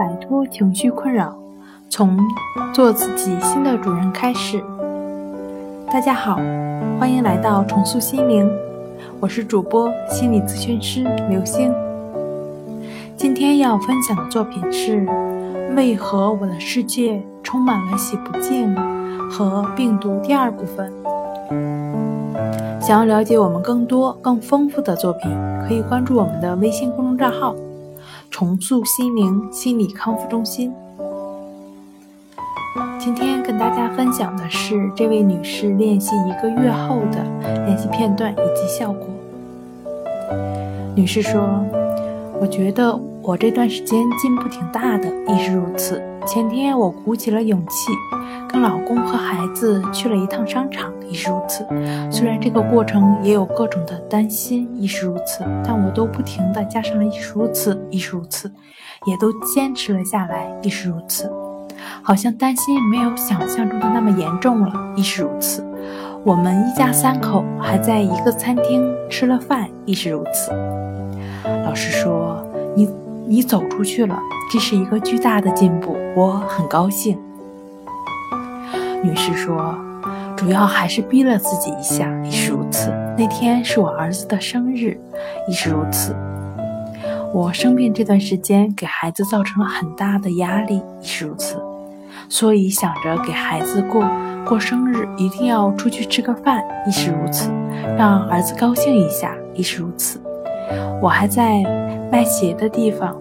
摆脱情绪困扰，从做自己新的主人开始。大家好，欢迎来到重塑心灵，我是主播心理咨询师刘星。今天要分享的作品是：为何我的世界充满了洗不净和病毒？第二部分。想要了解我们更多更丰富的作品，可以关注我们的微信公众账号。重塑心灵心理康复中心。今天跟大家分享的是这位女士练习一个月后的练习片段以及效果。女士说：“我觉得我这段时间进步挺大的，亦是如此。前天我鼓起了勇气。”跟老公和孩子去了一趟商场，亦是如此。虽然这个过程也有各种的担心，亦是如此，但我都不停的加上了亦是如此，亦是如此，也都坚持了下来，亦是如此。好像担心没有想象中的那么严重了，亦是如此。我们一家三口还在一个餐厅吃了饭，亦是如此。老师说：“你你走出去了，这是一个巨大的进步，我很高兴。”女士说：“主要还是逼了自己一下，亦是如此。那天是我儿子的生日，亦是如此。我生病这段时间给孩子造成了很大的压力，亦是如此。所以想着给孩子过过生日，一定要出去吃个饭，亦是如此，让儿子高兴一下，亦是如此。我还在卖鞋的地方。”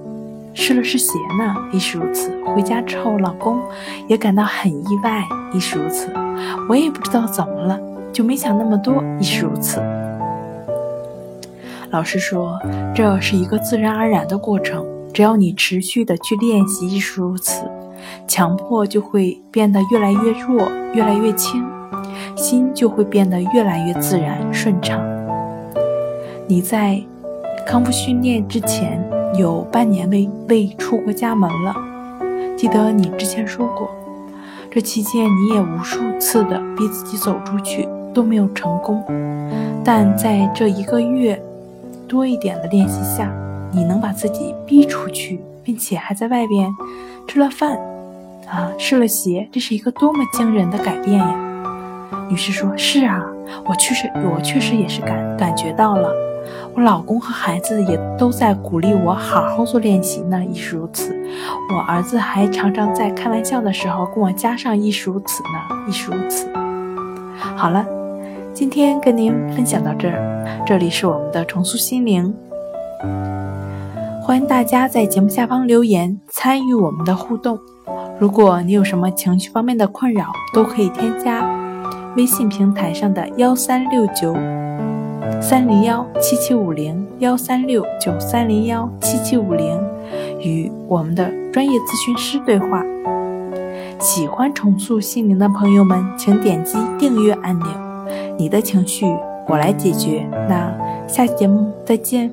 试了试鞋呢，亦是如此。回家之后，老公也感到很意外，亦是如此。我也不知道怎么了，就没想那么多，亦是如此。老师说，这是一个自然而然的过程，只要你持续的去练习，亦是如此。强迫就会变得越来越弱，越来越轻，心就会变得越来越自然顺畅。你在康复训练之前。有半年未未出过家门了，记得你之前说过，这期间你也无数次的逼自己走出去都没有成功，但在这一个月多一点的练习下，你能把自己逼出去，并且还在外边吃了饭，啊，试了鞋，这是一个多么惊人的改变呀！女士说：“是啊，我确实，我确实也是感感觉到了。”我老公和孩子也都在鼓励我好好做练习呢，亦是如此。我儿子还常常在开玩笑的时候跟我加上“亦是如此”呢，亦是如此。好了，今天跟您分享到这儿，这里是我们的重塑心灵，欢迎大家在节目下方留言参与我们的互动。如果你有什么情绪方面的困扰，都可以添加微信平台上的幺三六九。三零幺七七五零幺三六九三零幺七七五零，与我们的专业咨询师对话。喜欢重塑心灵的朋友们，请点击订阅按钮。你的情绪，我来解决。那下期节目再见。